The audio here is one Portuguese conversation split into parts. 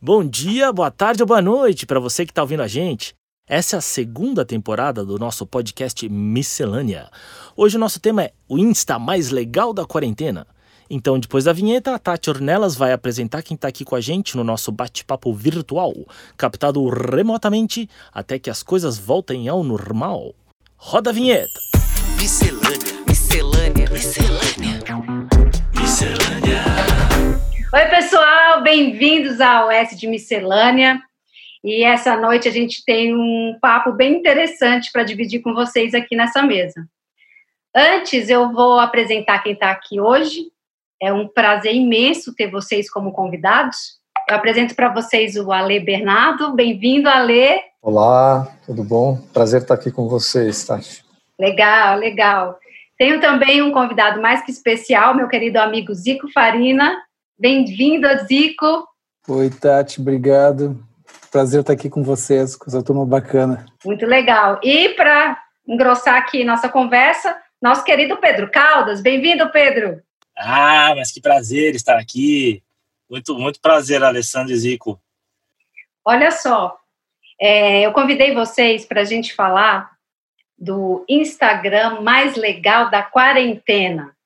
Bom dia, boa tarde ou boa noite para você que está ouvindo a gente. Essa é a segunda temporada do nosso podcast Miscelânea. Hoje o nosso tema é o Insta mais legal da quarentena. Então, depois da vinheta, a Tati Ornelas vai apresentar quem está aqui com a gente no nosso bate-papo virtual, captado remotamente até que as coisas voltem ao normal. Roda a vinheta! Miscelânea, miscelânea, miscelânea. Miscelânea. Oi, pessoal, bem-vindos ao S de Miscelânea. E essa noite a gente tem um papo bem interessante para dividir com vocês aqui nessa mesa. Antes, eu vou apresentar quem está aqui hoje. É um prazer imenso ter vocês como convidados. Eu apresento para vocês o Ale Bernardo. Bem-vindo, Ale. Olá, tudo bom? Prazer estar aqui com vocês, Tati. Legal, legal. Tenho também um convidado mais que especial, meu querido amigo Zico Farina. Bem-vindo, Zico. Oi, Tati, obrigado. Prazer estar aqui com vocês, com essa turma bacana. Muito legal. E para engrossar aqui nossa conversa, nosso querido Pedro Caldas. Bem-vindo, Pedro. Ah, mas que prazer estar aqui. Muito, muito prazer, Alessandro e Zico. Olha só, é, eu convidei vocês para a gente falar do Instagram mais legal da quarentena.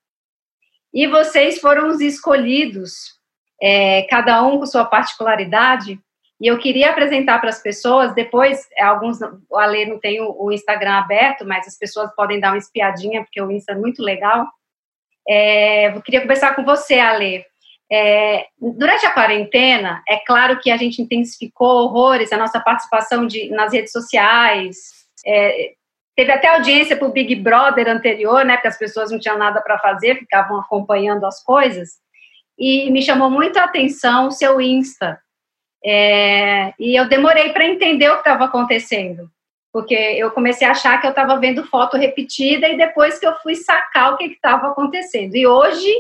E vocês foram os escolhidos, é, cada um com sua particularidade. E eu queria apresentar para as pessoas, depois, alguns, o Ale não tem o, o, Instagram aberto, mas as pessoas podem dar uma espiadinha, porque o Insta é muito legal. É, eu queria conversar com você, Ale. É, durante a quarentena, é claro que a gente intensificou horrores a nossa participação de, nas redes sociais, é, Teve até audiência para o Big Brother anterior, né? Porque as pessoas não tinham nada para fazer, ficavam acompanhando as coisas. E me chamou muito a atenção o seu Insta. É, e eu demorei para entender o que estava acontecendo. Porque eu comecei a achar que eu estava vendo foto repetida e depois que eu fui sacar o que estava acontecendo. E hoje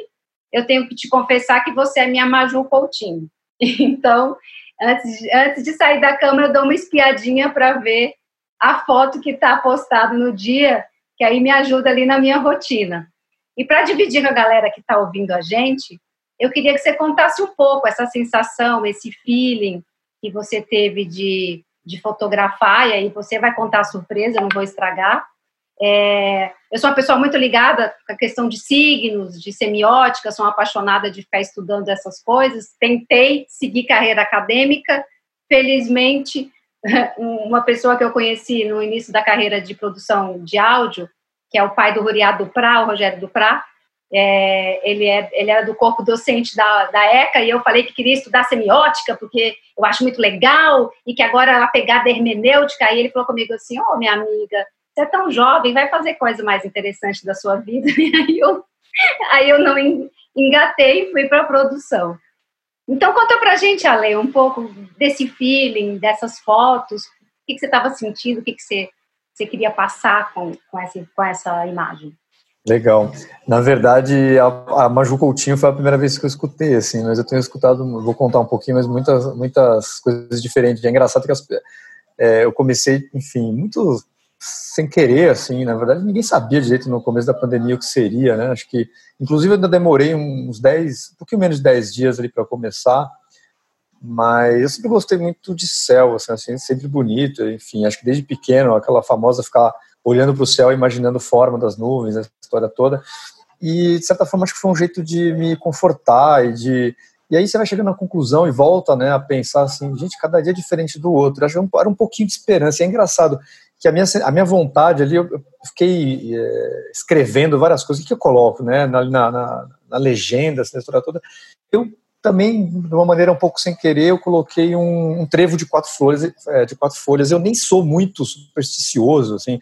eu tenho que te confessar que você é minha Maju Coutinho. Então, antes, antes de sair da cama, eu dou uma espiadinha para ver a foto que está postada no dia, que aí me ajuda ali na minha rotina. E para dividir com a galera que está ouvindo a gente, eu queria que você contasse um pouco essa sensação, esse feeling que você teve de, de fotografar, e aí você vai contar a surpresa, não vou estragar. É, eu sou uma pessoa muito ligada com a questão de signos, de semiótica, sou apaixonada de ficar estudando essas coisas. Tentei seguir carreira acadêmica, felizmente uma pessoa que eu conheci no início da carreira de produção de áudio, que é o pai do Ruriado Duprá, o Rogério Duprá, é, ele, é, ele era do corpo docente da, da ECA, e eu falei que queria estudar semiótica, porque eu acho muito legal, e que agora a pegada hermenêutica, e ele falou comigo assim, ô, oh, minha amiga, você é tão jovem, vai fazer coisa mais interessante da sua vida, e aí eu, aí eu não engatei e fui para a produção. Então, conta pra gente, Ale, um pouco desse feeling, dessas fotos, o que, que você estava sentindo, o que, que você, você queria passar com, com, essa, com essa imagem. Legal. Na verdade, a, a Maju Coutinho foi a primeira vez que eu escutei, assim, mas eu tenho escutado, vou contar um pouquinho, mas muitas, muitas coisas diferentes. É engraçado que as, é, eu comecei, enfim, muito sem querer, assim, na verdade, ninguém sabia direito no começo da pandemia o que seria, né? Acho que, inclusive, eu ainda demorei uns 10, um pouquinho menos de 10 dias ali para começar, mas eu sempre gostei muito de céu, assim, assim, sempre bonito, enfim, acho que desde pequeno, aquela famosa ficar olhando para o céu, imaginando forma das nuvens, a história toda, e de certa forma acho que foi um jeito de me confortar e de e aí você vai chegando à conclusão e volta né, a pensar assim, gente, cada dia é diferente do outro. Que era um pouquinho de esperança. E é engraçado que a minha, a minha vontade ali, eu fiquei é, escrevendo várias coisas, o que eu coloco, né, na, na, na legenda, essa história toda, eu também, de uma maneira um pouco sem querer, eu coloquei um, um trevo de quatro folhas, é, de quatro folhas, eu nem sou muito supersticioso, assim,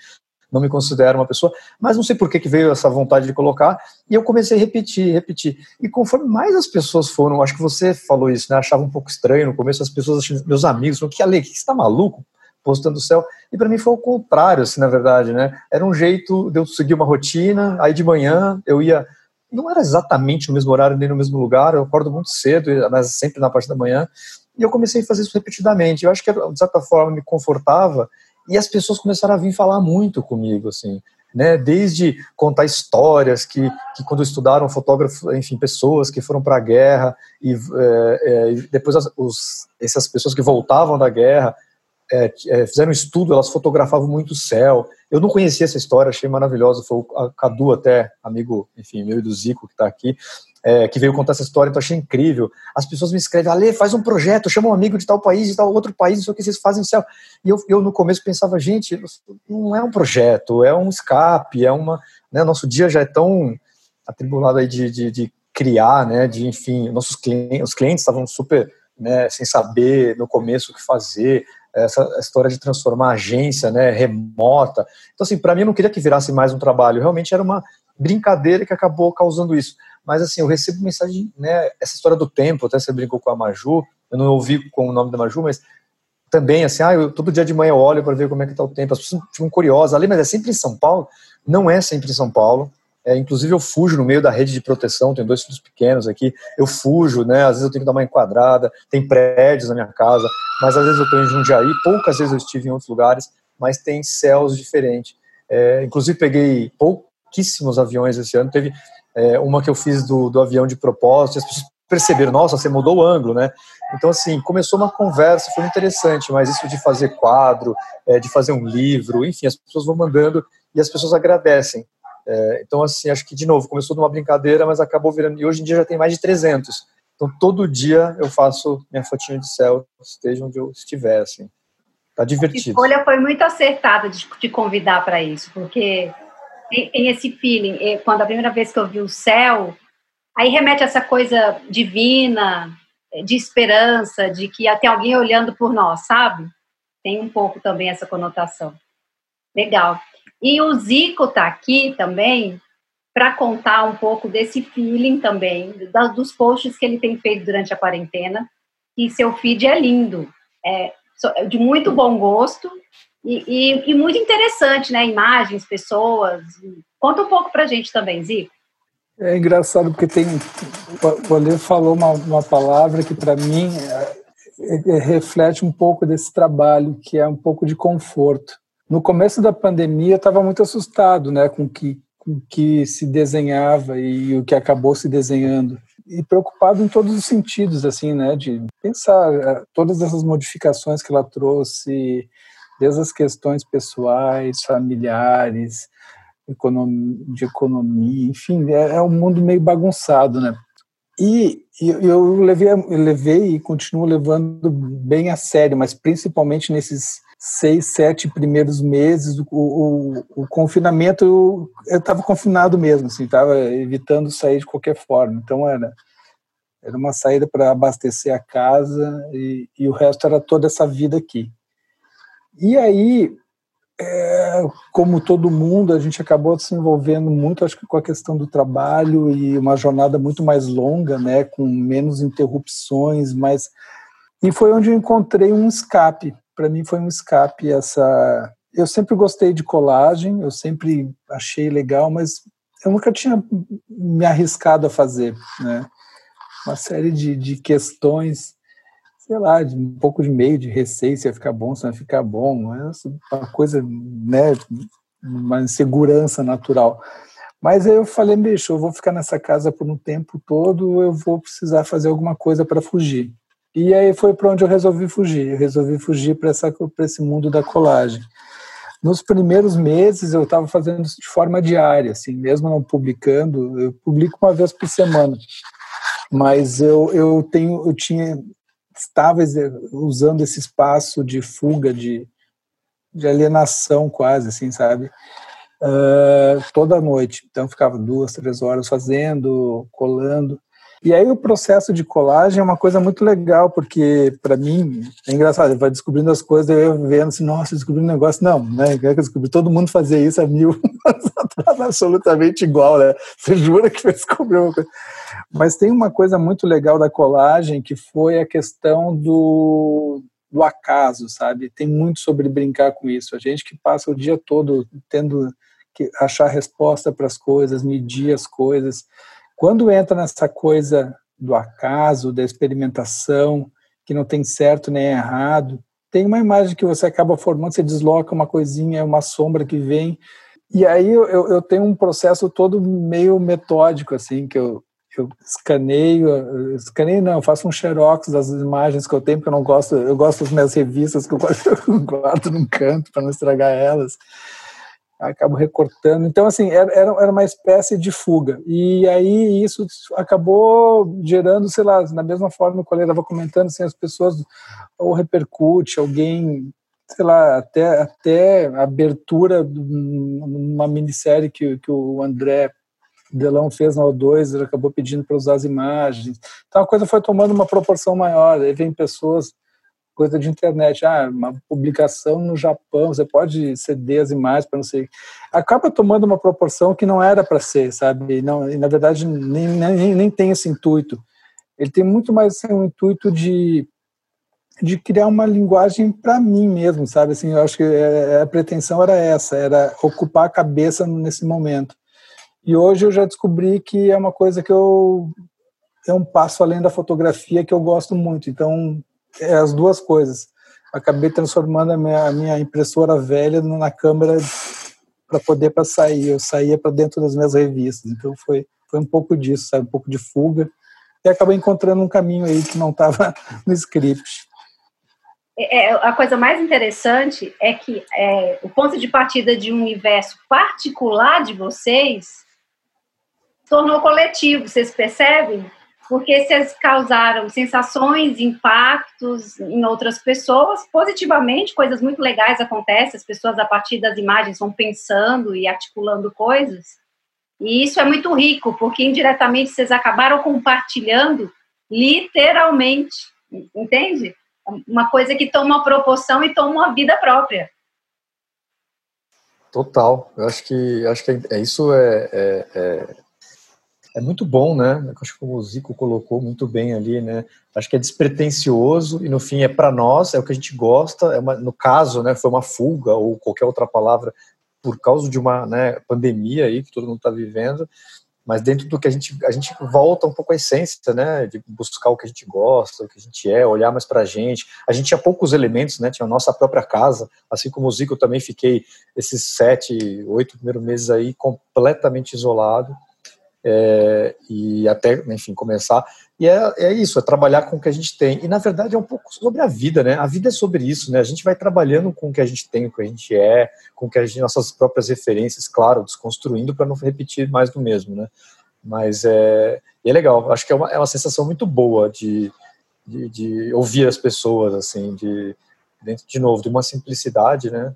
não me considero uma pessoa, mas não sei por que, que veio essa vontade de colocar, e eu comecei a repetir, repetir, e conforme mais as pessoas foram, acho que você falou isso, né, achava um pouco estranho no começo, as pessoas, meus amigos, falaram, que Ale, que você tá maluco? Postando o céu. E para mim foi o contrário, assim, na verdade, né? Era um jeito de eu seguir uma rotina, aí de manhã eu ia. Não era exatamente no mesmo horário nem no mesmo lugar, eu acordo muito cedo, mas sempre na parte da manhã. E eu comecei a fazer isso repetidamente. Eu acho que, de certa forma, me confortava e as pessoas começaram a vir falar muito comigo, assim. né? Desde contar histórias que, que quando estudaram fotógrafos, enfim, pessoas que foram para a guerra e é, é, depois as, os, essas pessoas que voltavam da guerra é, é, fizeram um estudo, elas fotografavam muito o céu. Eu não conhecia essa história, achei maravilhosa. Foi o Cadu até, amigo, enfim, meu e do Zico que está aqui, é, que veio contar essa história, então achei incrível. As pessoas me escrevem, Ale, faz um projeto, chama um amigo de tal país, de tal outro país, não sei o que vocês fazem no céu. E eu, eu no começo pensava, gente, não é um projeto, é um escape, é uma. Né, nosso dia já é tão atribulado aí de, de, de criar, né, de enfim, nossos clientes, os clientes estavam super né, sem saber no começo o que fazer, essa história de transformar agência né, remota. Então, assim, para mim, eu não queria que virasse mais um trabalho, realmente era uma brincadeira que acabou causando isso. Mas assim, eu recebo mensagem, né? Essa história do tempo, até você brincou com a Maju, eu não ouvi com o nome da Maju, mas também assim, ah, eu, todo dia de manhã eu olho para ver como é que está o tempo. As pessoas ficam curiosas. Ali, mas é sempre em São Paulo? Não é sempre em São Paulo. É, inclusive eu fujo no meio da rede de proteção, tenho dois filhos pequenos aqui, eu fujo, né? Às vezes eu tenho que dar uma enquadrada, tem prédios na minha casa, mas às vezes eu estou em Jundiaí, poucas vezes eu estive em outros lugares, mas tem céus diferentes. É, inclusive peguei pouquíssimos aviões esse ano, teve é, uma que eu fiz do, do avião de propósito, as pessoas perceberam, nossa, você mudou o ângulo, né? Então, assim, começou uma conversa, foi interessante, mas isso de fazer quadro, é, de fazer um livro, enfim, as pessoas vão mandando e as pessoas agradecem. É, então, assim, acho que, de novo, começou de uma brincadeira, mas acabou virando, e hoje em dia já tem mais de 300. Então, todo dia eu faço minha fotinha de céu, esteja onde eu estiver, assim. Tá divertido. A escolha foi muito acertada de te convidar para isso, porque tem, esse feeling. Quando a primeira vez que eu vi o céu, aí remete a essa coisa divina, de esperança, de que tem alguém olhando por nós, sabe? Tem um pouco também essa conotação. Legal. E o Zico está aqui também para contar um pouco desse feeling também, dos posts que ele tem feito durante a quarentena. E seu feed é lindo, é de muito bom gosto e, e, e, muito interessante, né? Imagens, pessoas. Conta um pouco para a gente também, Zico. É engraçado porque tem. O Ale falou uma, uma palavra que para mim é, é, reflete um pouco desse trabalho, que é um pouco de conforto. No começo da pandemia, estava muito assustado, né, com que com que se desenhava e o que acabou se desenhando e preocupado em todos os sentidos, assim, né, de pensar é, todas essas modificações que ela trouxe, desde as questões pessoais, familiares, de economia, enfim, é, é um mundo meio bagunçado, né? E eu levei, eu levei e continuo levando bem a sério, mas principalmente nesses seis, sete primeiros meses, o, o, o confinamento, eu estava confinado mesmo, assim, estava evitando sair de qualquer forma. Então era, era uma saída para abastecer a casa e, e o resto era toda essa vida aqui. E aí, é, como todo mundo, a gente acabou se envolvendo muito, acho que com a questão do trabalho e uma jornada muito mais longa, né, com menos interrupções, mas e foi onde eu encontrei um escape. Para mim foi um escape essa. Eu sempre gostei de colagem, eu sempre achei legal, mas eu nunca tinha me arriscado a fazer, né? Uma série de, de questões sei lá, de um pouco de meio de receio se ia ficar bom, se não ia ficar bom, é uma coisa, né, uma insegurança natural. Mas aí eu falei, bicho, eu vou ficar nessa casa por um tempo todo, eu vou precisar fazer alguma coisa para fugir. E aí foi para onde eu resolvi fugir. Eu resolvi fugir para esse mundo da colagem. Nos primeiros meses eu estava fazendo isso de forma diária, assim, mesmo não publicando, eu publico uma vez por semana. Mas eu, eu tenho, eu tinha estava usando esse espaço de fuga, de, de alienação quase, assim, sabe? Uh, toda noite. Então ficava duas, três horas fazendo, colando. E aí o processo de colagem é uma coisa muito legal, porque para mim é engraçado, vai descobrindo as coisas, eu vendo assim, nossa, descobri um negócio. Não, né? Eu descobri, todo mundo fazia isso há mil anos absolutamente igual, né? Você jura que vai descobrir uma coisa. Mas tem uma coisa muito legal da colagem que foi a questão do, do acaso, sabe? Tem muito sobre brincar com isso. A gente que passa o dia todo tendo que achar resposta para as coisas, medir as coisas quando entra nessa coisa do acaso, da experimentação, que não tem certo nem errado, tem uma imagem que você acaba formando, você desloca uma coisinha, uma sombra que vem, E aí eu, eu tenho um processo todo meio metódico, assim, que eu, eu escaneio, escaneio não, eu faço um xerox das imagens que eu tenho, porque eu não gosto, eu gosto das minhas revistas que eu guardo, guardo num canto para não estragar elas. Acabo recortando. Então, assim, era, era uma espécie de fuga. E aí isso acabou gerando, sei lá, na mesma forma que o estava comentando, assim, as pessoas ou repercute, alguém sei lá, até, até a abertura de uma minissérie que, que o André Delão fez na O2, ele acabou pedindo para usar as imagens. Então a coisa foi tomando uma proporção maior. Aí vem pessoas, coisa de internet, ah, uma publicação no Japão, você pode ceder as imagens para não sei. Acaba tomando uma proporção que não era para ser, sabe? E, não, e na verdade nem, nem, nem tem esse intuito. Ele tem muito mais assim, um intuito de de criar uma linguagem para mim mesmo, sabe? Assim, eu acho que é, a pretensão era essa, era ocupar a cabeça nesse momento. E hoje eu já descobri que é uma coisa que eu é um passo além da fotografia que eu gosto muito. Então, é as duas coisas. Acabei transformando a minha, a minha impressora velha na câmera para poder para sair. Eu saía para dentro das minhas revistas. Então foi foi um pouco disso, sabe? um pouco de fuga. E acabei encontrando um caminho aí que não estava no script. É, é, a coisa mais interessante é que é, o ponto de partida de um universo particular de vocês tornou coletivo, vocês percebem? Porque vocês causaram sensações, impactos em outras pessoas, positivamente, coisas muito legais acontecem, as pessoas, a partir das imagens, vão pensando e articulando coisas. E isso é muito rico, porque indiretamente vocês acabaram compartilhando literalmente, entende? Uma coisa que toma proporção e toma uma vida própria. Total. Eu acho que acho que é, isso é, é, é é muito bom, né? Acho que o Zico colocou muito bem ali, né? Acho que é despretensioso e no fim é para nós, é o que a gente gosta. É uma, no caso, né? Foi uma fuga ou qualquer outra palavra por causa de uma né, pandemia aí que todo mundo está vivendo. Mas dentro do que a gente a gente volta um pouco à essência, né? De buscar o que a gente gosta, o que a gente é, olhar mais para a gente. A gente tinha poucos elementos, né? Tinha a nossa própria casa, assim como o Zico, eu também fiquei esses sete, oito primeiros meses aí completamente isolado é, e até, enfim, começar. E é, é isso, é trabalhar com o que a gente tem. E na verdade é um pouco sobre a vida, né? A vida é sobre isso, né? A gente vai trabalhando com o que a gente tem, com o que a gente é, com que a gente, nossas próprias referências, claro, desconstruindo para não repetir mais do mesmo, né? Mas é, é legal, acho que é uma, é uma sensação muito boa de, de, de ouvir as pessoas, assim, de, dentro, de novo, de uma simplicidade, né?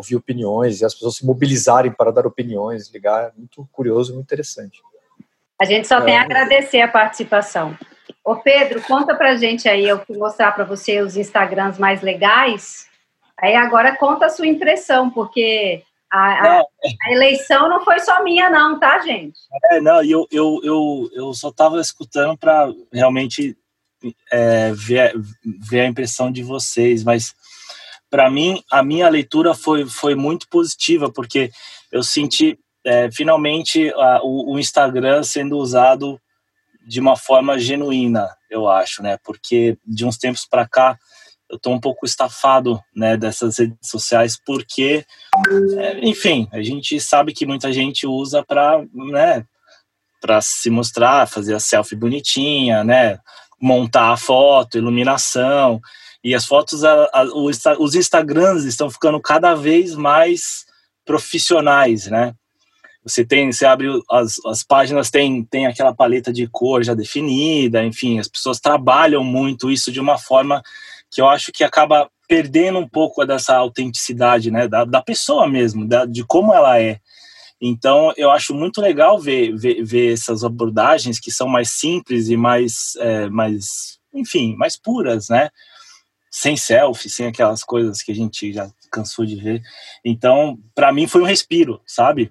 É, ouvir opiniões e as pessoas se mobilizarem para dar opiniões, ligar, é muito curioso, muito interessante. A gente só é. tem a agradecer a participação. Ô Pedro, conta pra gente aí, eu vou mostrar para você os Instagrams mais legais. Aí agora conta a sua impressão, porque a, a, a, eleição não foi só minha, não, tá, gente? É, não, eu, eu, eu, eu só estava escutando para realmente é, ver, ver a impressão de vocês, mas para mim, a minha leitura foi, foi muito positiva, porque eu senti é, finalmente a, o, o, Instagram sendo usado de uma forma genuína, eu acho, né? Porque de uns tempos para cá eu estou um pouco estafado né, dessas redes sociais, porque, é, enfim, a gente sabe que muita gente usa para né, para se mostrar, fazer a selfie bonitinha, né? Montar a foto, iluminação. E as fotos, a, a, os Instagrams estão ficando cada vez mais profissionais, né? Você tem, você abre as, as páginas, tem, tem aquela paleta de cor já definida, enfim, as pessoas trabalham muito isso de uma forma que eu acho que acaba perdendo um pouco dessa autenticidade, né, da, da pessoa mesmo, da, de como ela é. Então, eu acho muito legal ver, ver, ver essas abordagens que são mais simples e mais, é, mais, enfim, mais puras, né? Sem selfie, sem aquelas coisas que a gente já cansou de ver. Então, para mim foi um respiro, sabe?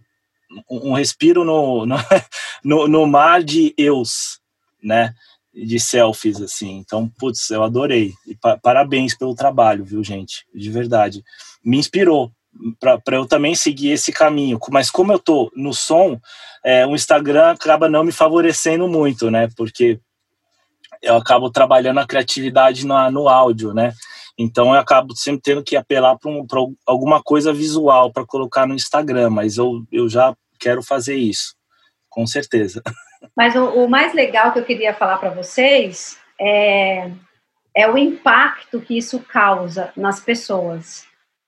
Um, respiro no, no, no, mar de eus, né? De selfies, assim. Então, putz, eu adorei. E pa parabéns pelo trabalho, viu, gente? De verdade. Me inspirou para eu também seguir esse caminho. Mas como eu tô no som, é, o Instagram acaba não me favorecendo muito, né? Porque eu acabo trabalhando a criatividade no, no áudio, né? Então eu acabo sempre tendo que apelar para um, alguma coisa visual para colocar no Instagram, mas eu, eu já quero fazer isso, com certeza. Mas o, o mais legal que eu queria falar para vocês é, é o impacto que isso causa nas pessoas.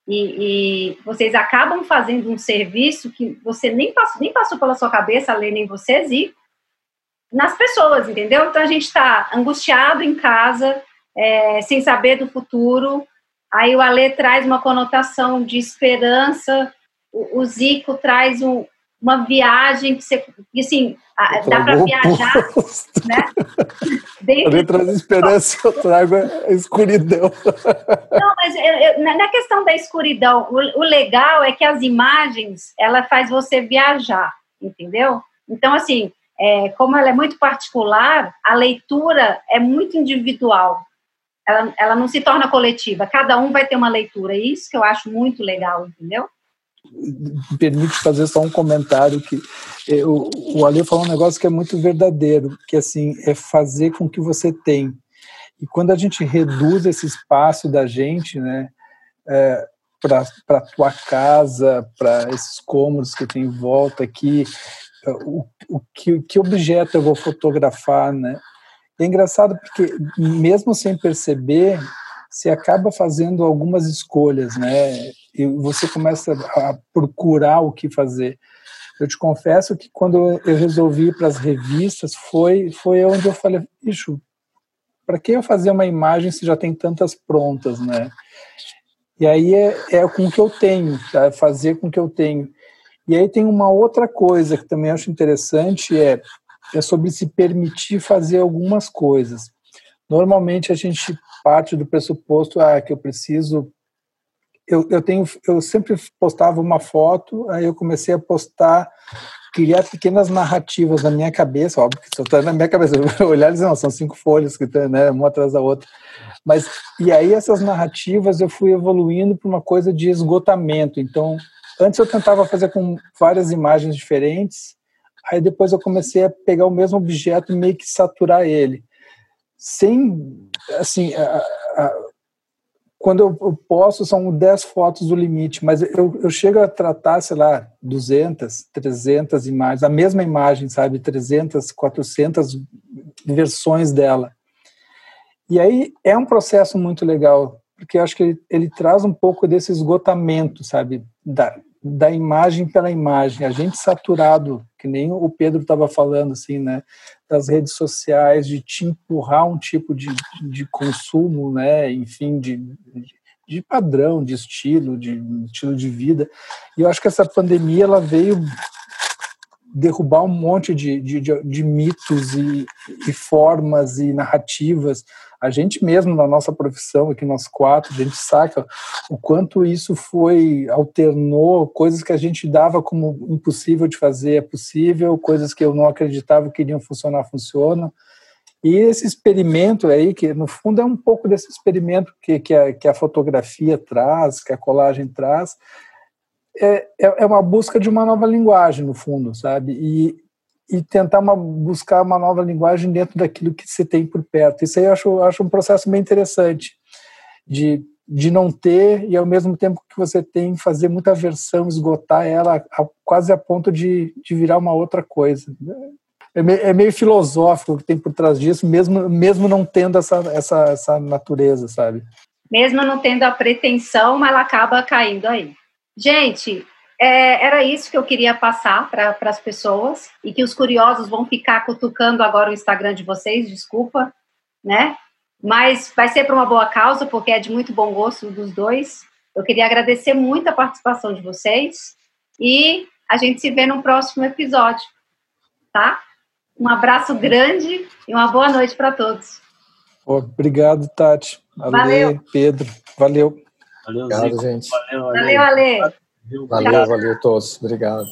E, e, vocês acabam fazendo um serviço que você nem passou, nem passou pela sua cabeça, além nem vocês, e nas pessoas, entendeu? Então a gente está angustiado em casa, é, sem saber do futuro. Aí o Alê traz uma conotação de esperança, o, o Zico traz um, uma viagem que você, assim, dá para viajar, né? Dentro... traz esperança, eu trago a escuridão. Não, mas eu, eu, na questão da escuridão, o, o, legal é que as imagens, ela faz você viajar, entendeu? Então, assim, é, como ela é muito particular, a leitura é muito individual ela, ela não se torna coletiva, cada um vai ter uma leitura, isso que eu acho muito legal, entendeu? Permite fazer só um comentário que eu, o Ale falou um negócio que é muito verdadeiro, que assim é fazer com que você tem. E quando a gente reduz esse espaço da gente, né, é, para tua casa, para esses cômodos que tem em volta aqui, o, o que, que objeto eu vou fotografar, né? É engraçado porque, mesmo sem perceber, você acaba fazendo algumas escolhas, né? E você começa a procurar o que fazer. Eu te confesso que quando eu resolvi ir para as revistas, foi, foi onde eu falei, bicho, para que eu fazer uma imagem se já tem tantas prontas, né? E aí é, é com o que eu tenho, tá? fazer com o que eu tenho. E aí tem uma outra coisa que também acho interessante, é é sobre se permitir fazer algumas coisas. Normalmente a gente parte do pressuposto ah, que eu preciso. Eu, eu tenho, eu sempre postava uma foto, aí eu comecei a postar, criar pequenas narrativas na minha cabeça, óbvio que só está na minha cabeça. Olhar e dizer, não, são cinco folhas que estão, né, uma atrás da outra. Mas e aí essas narrativas eu fui evoluindo para uma coisa de esgotamento. Então, antes eu tentava fazer com várias imagens diferentes, Aí depois eu comecei a pegar o mesmo objeto e meio que saturar ele. Sem, assim, a, a, quando eu, posso, são 10 fotos do limite, mas eu, eu chego a tratar, sei lá, 200, 300 imagens, a mesma imagem, sabe? 300, 400 versões dela. E aí é um processo muito legal, porque eu acho que ele, ele traz um pouco desse esgotamento, sabe? Da, da imagem pela imagem, a gente saturado, que nem o Pedro estava falando, assim, né, das redes sociais, de te empurrar um tipo de, de consumo, né, enfim, de, de padrão, de estilo, de estilo de vida. E eu acho que essa pandemia, ela veio derrubar um monte de, de, de, de mitos e, formas e narrativas a gente mesmo na nossa profissão, aqui nós quatro, a gente saca o quanto isso foi, alternou coisas que a gente dava como impossível de fazer, é possível, coisas que eu não acreditava que iriam funcionar, funcionam. E esse experimento aí, que no fundo é um pouco desse experimento que, que, a, que a fotografia traz, que a colagem traz, é, é, é uma busca de uma nova linguagem, no fundo, sabe? E, e tentar uma, buscar uma nova linguagem dentro daquilo que você tem por perto. Isso aí eu acho, acho um processo bem interessante de, de não ter e ao mesmo tempo que você tem fazer muita versão, esgotar ela a, quase a ponto de, de virar uma outra coisa. É meio, é meio filosófico o que tem por trás disso, mesmo, mesmo não tendo essa, essa, essa natureza, sabe? Mesmo não tendo a pretensão, ela acaba caindo aí. Gente, é, era isso que eu queria passar para as pessoas e que os curiosos vão ficar cutucando agora o Instagram de vocês, desculpa, né? Mas vai ser para uma boa causa, porque é de muito bom gosto dos dois. Eu queria agradecer muito a participação de vocês e a gente se vê no próximo episódio, tá? Um abraço grande e uma boa noite para todos. Obrigado, Tati. Valeu. Pedro. Valeu. Valeu, Obrigado, gente. Valeu, valeu. valeu Valeu, valeu a todos. Obrigado.